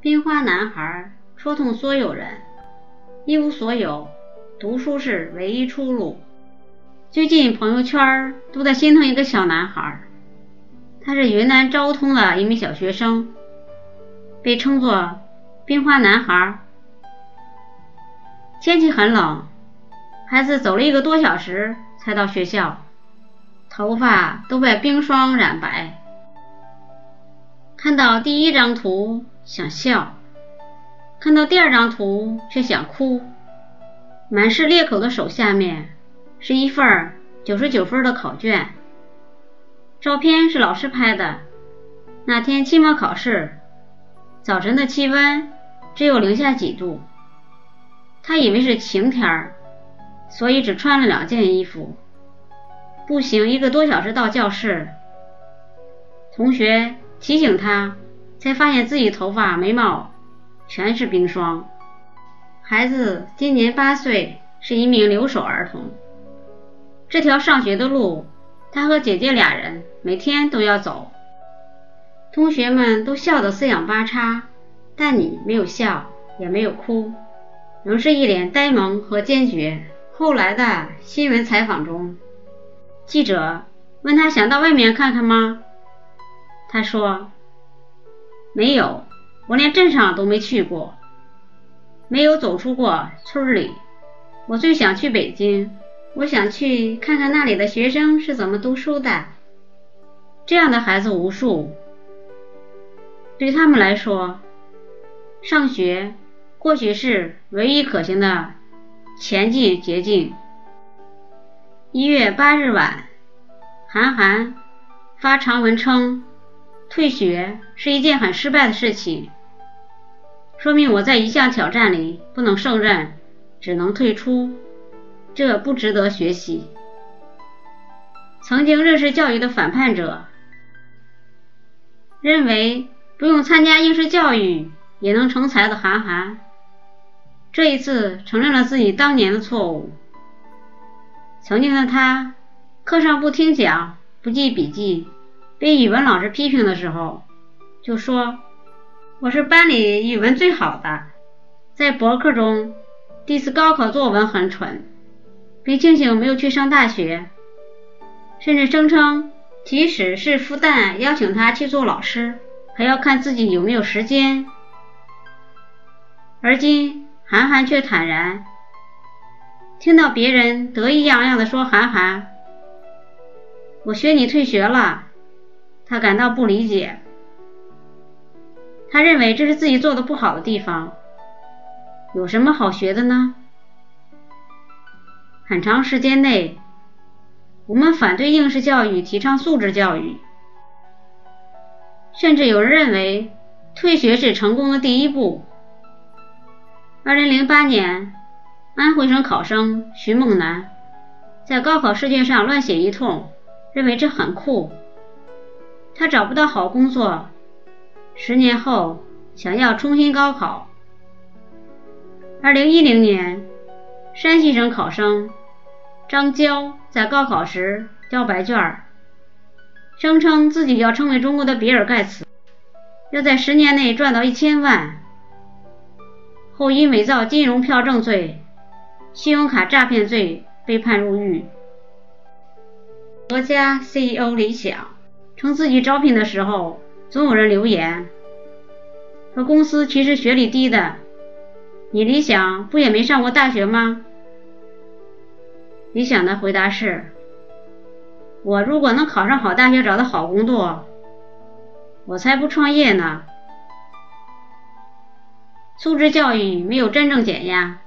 冰花男孩戳痛所有人，一无所有，读书是唯一出路。最近朋友圈都在心疼一个小男孩，他是云南昭通的一名小学生，被称作“冰花男孩”。天气很冷，孩子走了一个多小时才到学校，头发都被冰霜染白。看到第一张图。想笑，看到第二张图却想哭。满是裂口的手下面是一份九十九分的考卷，照片是老师拍的。那天期末考试，早晨的气温只有零下几度，他以为是晴天，所以只穿了两件衣服，步行一个多小时到教室。同学提醒他。才发现自己头发、眉毛全是冰霜。孩子今年八岁，是一名留守儿童。这条上学的路，他和姐姐俩人每天都要走。同学们都笑得四仰八叉，但你没有笑，也没有哭，仍是一脸呆萌和坚决。后来的新闻采访中，记者问他想到外面看看吗？他说。没有，我连镇上都没去过，没有走出过村里。我最想去北京，我想去看看那里的学生是怎么读书的。这样的孩子无数，对他们来说，上学或许是唯一可行的前进捷径。一月八日晚，韩寒发长文称。退学是一件很失败的事情，说明我在一项挑战里不能胜任，只能退出，这不值得学习。曾经认识教育的反叛者，认为不用参加应试教育也能成才的韩寒，这一次承认了自己当年的错误。曾经的他，课上不听讲，不记笔记。被语文老师批评的时候，就说我是班里语文最好的。在博客中第一次高考作文很蠢，并庆幸没有去上大学，甚至声称即使是复旦邀请他去做老师，还要看自己有没有时间。而今，韩寒却坦然，听到别人得意洋洋地说：“韩寒，我学你退学了。”他感到不理解，他认为这是自己做的不好的地方。有什么好学的呢？很长时间内，我们反对应试教育，提倡素质教育，甚至有人认为退学是成功的第一步。二零零八年，安徽省考生徐梦楠在高考试卷上乱写一通，认为这很酷。他找不到好工作，十年后想要重新高考。二零一零年，山西省考生张娇在高考时交白卷，声称自己要成为中国的比尔盖茨，要在十年内赚到一千万。后因伪造金融票证罪、信用卡诈骗罪被判入狱。国家 CEO 李想。称自己招聘的时候，总有人留言说公司其实学历低的。你理想不也没上过大学吗？理想的回答是：我如果能考上好大学，找到好工作，我才不创业呢。素质教育没有真正减压。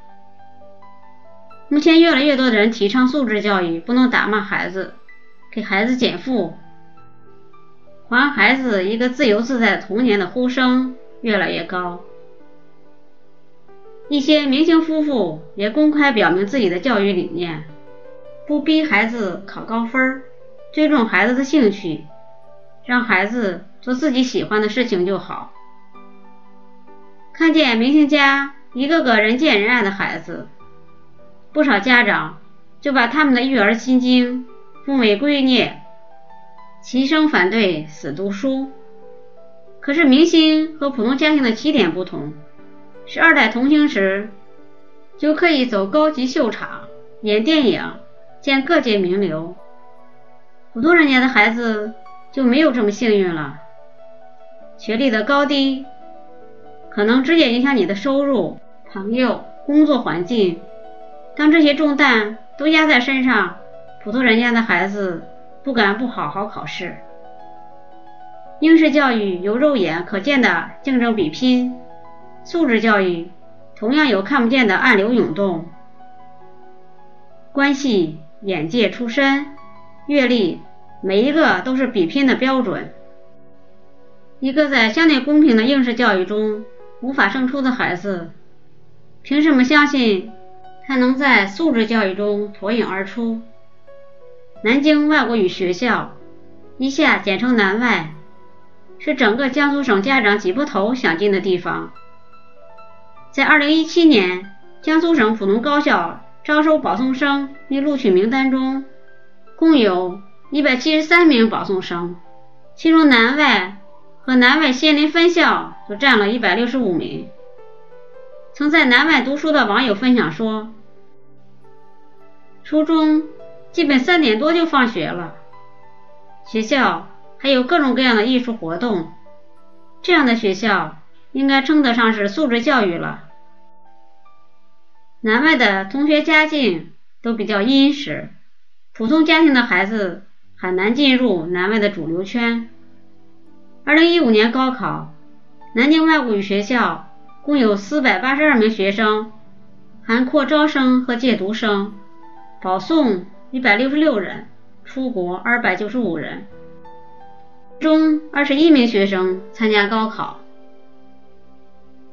目前越来越多的人提倡素质教育，不能打骂孩子，给孩子减负。还孩子一个自由自在童年的呼声越来越高，一些明星夫妇也公开表明自己的教育理念：不逼孩子考高分，尊重孩子的兴趣，让孩子做自己喜欢的事情就好。看见明星家一个个人见人爱的孩子，不少家长就把他们的育儿心经奉为圭臬。齐声反对死读书，可是明星和普通家庭的起点不同，是二代同行时就可以走高级秀场、演电影、见各界名流，普通人家的孩子就没有这么幸运了。学历的高低可能直接影响你的收入、朋友、工作环境。当这些重担都压在身上，普通人家的孩子不敢不好好考试。应试教育有肉眼可见的竞争比拼，素质教育同样有看不见的暗流涌动。关系、眼界、出身、阅历，每一个都是比拼的标准。一个在相对公平的应试教育中无法胜出的孩子，凭什么相信他能在素质教育中脱颖而出？南京外国语学校，以下简称南外。是整个江苏省家长挤破头想进的地方。在2017年江苏省普通高校招收保送生拟录取名单中，共有173名保送生，其中南外和南外仙林分校就占了一百六十五名。曾在南外读书的网友分享说，初中基本三点多就放学了，学校。还有各种各样的艺术活动，这样的学校应该称得上是素质教育了。南外的同学家境都比较殷实，普通家庭的孩子很难进入南外的主流圈。二零一五年高考，南京外国语学校共有四百八十二名学生，含扩招生和借读生，保送一百六十六人，出国二百九十五人。中二十一名学生参加高考，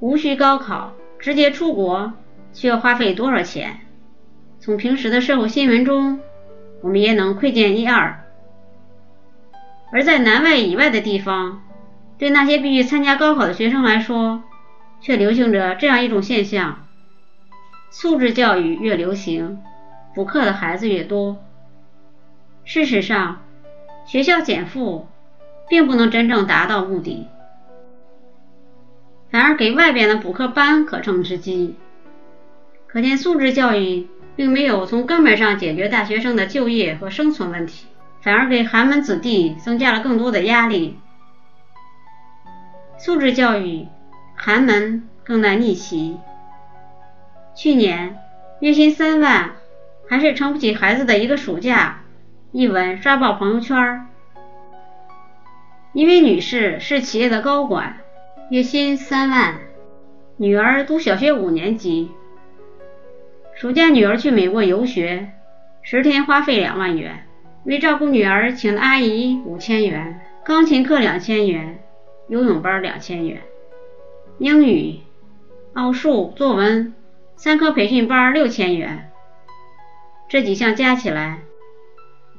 无需高考直接出国需要花费多少钱？从平时的社会新闻中，我们也能窥见一二。而在南外以外的地方，对那些必须参加高考的学生来说，却流行着这样一种现象：素质教育越流行，补课的孩子越多。事实上，学校减负。并不能真正达到目的，反而给外边的补课班可乘之机。可见素质教育并没有从根本上解决大学生的就业和生存问题，反而给寒门子弟增加了更多的压力。素质教育，寒门更难逆袭。去年月薪三万还是撑不起孩子的一个暑假，一文刷爆朋友圈。一位女士是企业的高管，月薪三万，女儿读小学五年级。暑假女儿去美国游学，十天花费两万元，为照顾女儿请的阿姨五千元，钢琴课两千元，游泳班两千元，英语、奥数、作文三科培训班六千元，这几项加起来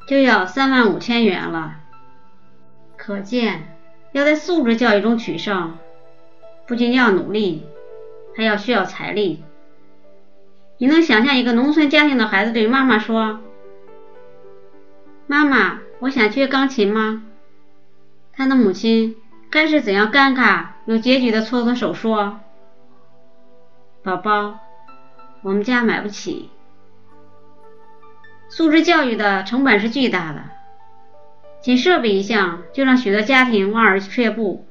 就要三万五千元了。可见，要在素质教育中取胜，不仅要努力，还要需要财力。你能想象一个农村家庭的孩子对妈妈说：“妈妈，我想学钢琴吗？”他的母亲该是怎样尴尬又结局的搓搓手说：“宝宝，我们家买不起。”素质教育的成本是巨大的。仅设备一项就让许多家庭望而却步，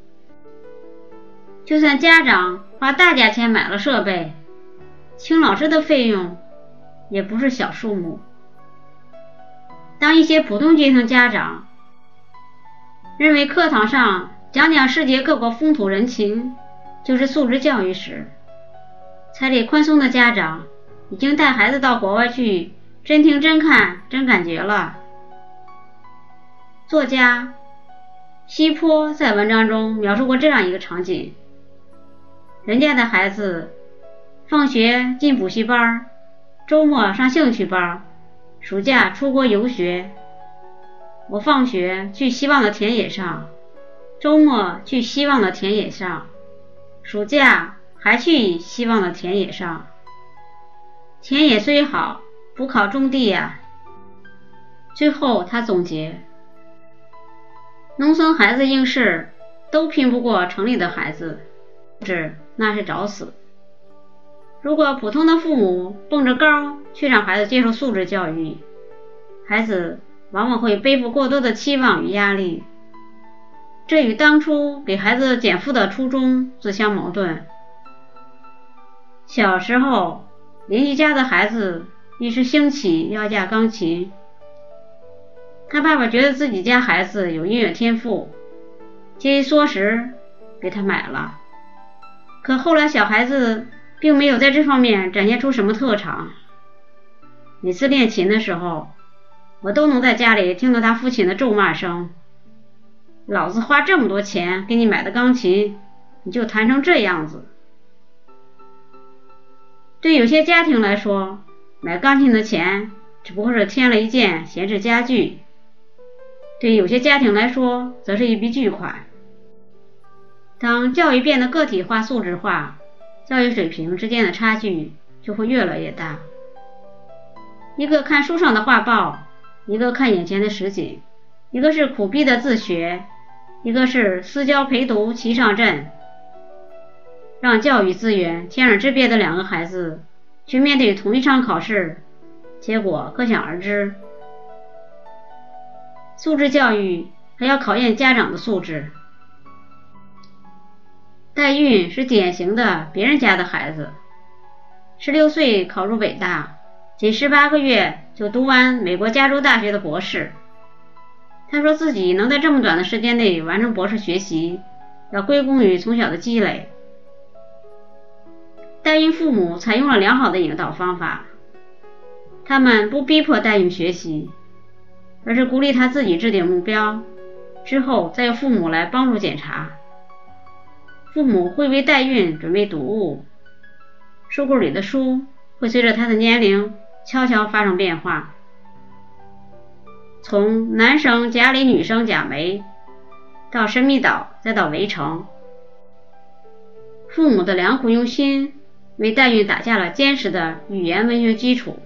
就算家长花大价钱买了设备，请老师的费用也不是小数目。当一些普通阶层家长认为课堂上讲讲世界各国风土人情就是素质教育时，财力宽松的家长已经带孩子到国外去真听真看真感觉了。作家西坡在文章中描述过这样一个场景：人家的孩子放学进补习班，周末上兴趣班，暑假出国游学。我放学去希望的田野上，周末去希望的田野上，暑假还去希望的田野上。田野虽好，补考种地呀。最后他总结。农村孩子应试都拼不过城里的孩子，这那是找死。如果普通的父母蹦着高去让孩子接受素质教育，孩子往往会背负过多的期望与压力，这与当初给孩子减负的初衷自相矛盾。小时候，邻居家的孩子一时兴起要架钢琴，他爸爸觉得自己家孩子有音乐天赋，节衣缩食给他买了。可后来，小孩子。并没有在这方面展现出什么特长。每次练琴的时候，我都能在家里听到他父亲的咒骂声：“老子花这么多钱给你买的钢琴，你就弹成这样子。”对有些家庭来说，买钢琴的钱只不过是添了一件闲置家具；对有些家庭来说，则是一笔巨款。当教育变得个体化、素质化，教育水平之间的差距就会越来越大。一个看书上的画报，一个看眼前的实景；一个是苦逼的自学，一个是私教陪读齐上阵。让教育资源天壤之别的两个孩子去面对同一场考试，结果可想而知。素质教育还要考验家长的素质。代孕是典型的别人家的孩子，十六岁考入北大，仅十八个月就读完美国加州大学的博士。他说自己能在这么短的时间内完成博士学习，要归功于从小的积累。代孕父母采用了良好的引导方法，他们不逼迫代孕学习，而是鼓励他自己制定目标，之后再由父母来帮助检查。父母会为代孕准备读物，书柜里的书会随着他的年龄悄悄发生变化，从男生贾里女生贾梅到神秘岛再到围城，父母的良苦用心为黛玉打下了坚实的语言文学基础。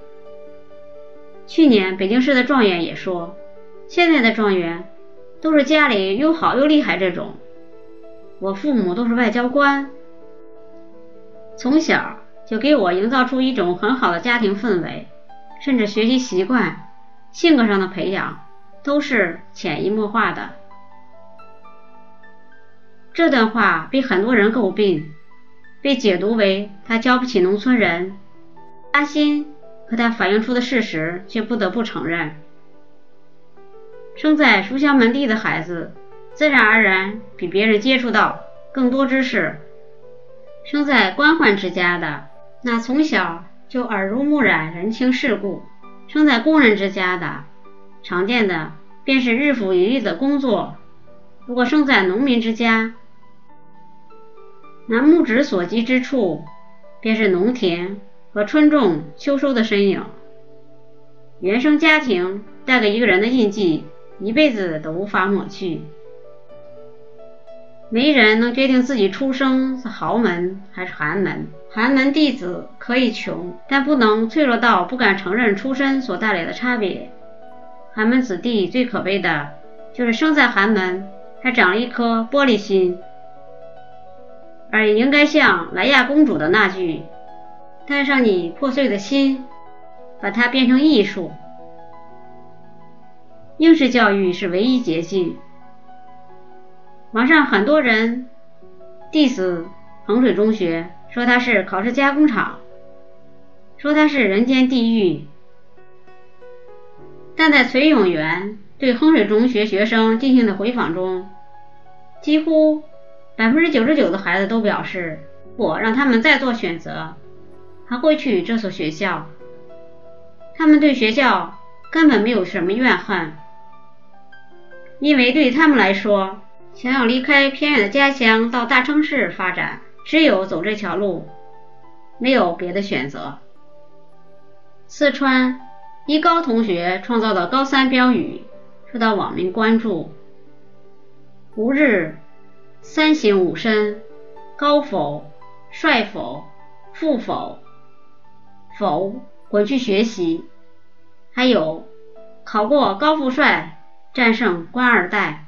去年北京市的状元也说，现在的状元都是家里又好又厉害这种。我父母都是外交官，从小就给我营造出一种很好的家庭氛围，甚至学习习惯、性格上的培养都是潜移默化的。这段话被很多人诟病，被解读为他教不起农村人。阿心可他反映出的事实却不得不承认：生在书香门第的孩子。自然而然比别人接触到更多知识。生在官宦之家的，那从小就耳濡目染人情世故；生在工人之家的，常见的便是日复一日的工作。如果生在农民之家，那目之所及之处，便是农田和春种秋收的身影。原生家庭带给一个人的印记，一辈子都无法抹去。没人能决定自己出生是豪门还是寒门。寒门弟子可以穷，但不能脆弱到不敢承认出身所带来的差别。寒门子弟最可悲的就是生在寒门，还长了一颗玻璃心，而应该像莱娅公主的那句：“带上你破碎的心，把它变成艺术。”应试教育是唯一捷径。网上很多人 diss 衡水中学，说它是考试加工厂，说它是人间地狱。但在崔永元对衡水中学学生进行的回访中，几乎百分之九十九的孩子都表示，我让他们再做选择，还会去这所学校。他们对学校根本没有什么怨恨，因为对他们来说。想要离开偏远的家乡到大城市发展，只有走这条路，没有别的选择。四川一高同学创造的高三标语受到网民关注：“吾日三省吾身，高否？帅否？富否？否，滚去学习。”还有考过高富帅，战胜官二代。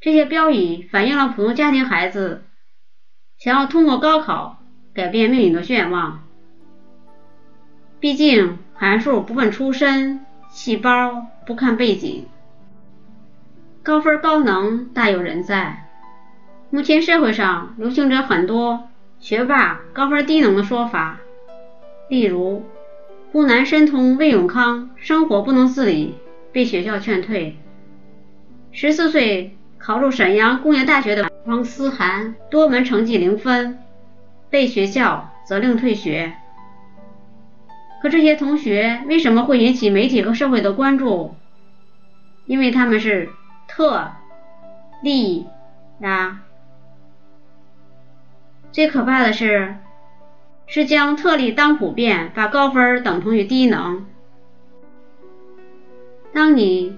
这些标语反映了普通家庭孩子想要通过高考改变命运的愿望。毕竟函数不问出身，细胞不看背景，高分高能大有人在。目前社会上流行着很多学霸高分低能的说法，例如湖南申通魏永康生活不能自理，被学校劝退；十四岁考入沈阳工业大学的王思涵多门成绩零分，被学校责令退学。可这些同学为什么会引起媒体和社会的关注？因为他们是特例呀。最可怕的是，是将特例当普遍，把高分等同于低能。当你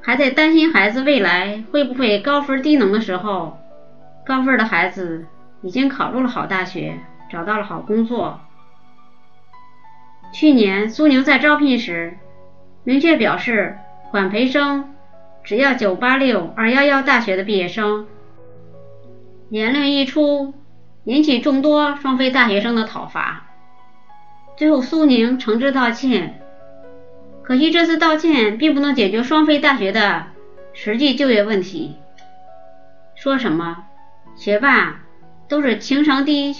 还在担心孩子未来会不会高分低能的时候，高分的孩子已经考入了好大学，找到了好工作。去年苏宁在招聘时明确表示，管培生只要986、211大学的毕业生。言论一出，引起众多双非大学生的讨伐。最后苏宁诚挚道歉，可惜这次道歉并不能解决双非大学的实际就业问题。说什么学霸都是情商低，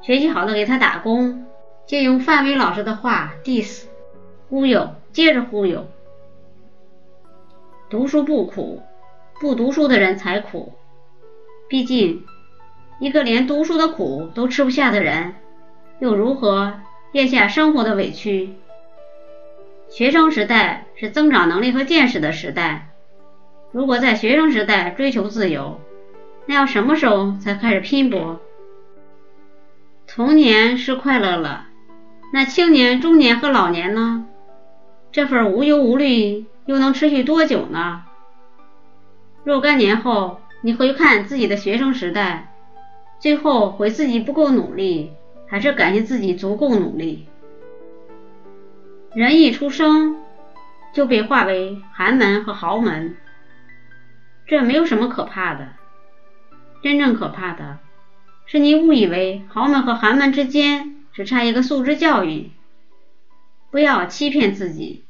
学习好的给他打工。借用范伟老师的话，diss，忽悠，接着忽悠。读书不苦，不读书的人才苦。毕竟，一个连读书的苦都吃不下的人，又如何咽下生活的委屈？学生时代是增长能力和见识的时代。如果在学生时代追求自由，那要什么时候才开始拼搏？童年是快乐了。那青年、中年和老年呢？这份无忧无虑又能持续多久呢？若干年后，你回看自己的学生时代，最后悔自己不够努力，还是感谢自己足够努力？人一出生就被划为寒门和豪门，这没有什么可怕的。真正可怕的是你误以为豪门和寒门之间。只差一个素质教育，不要欺骗自己。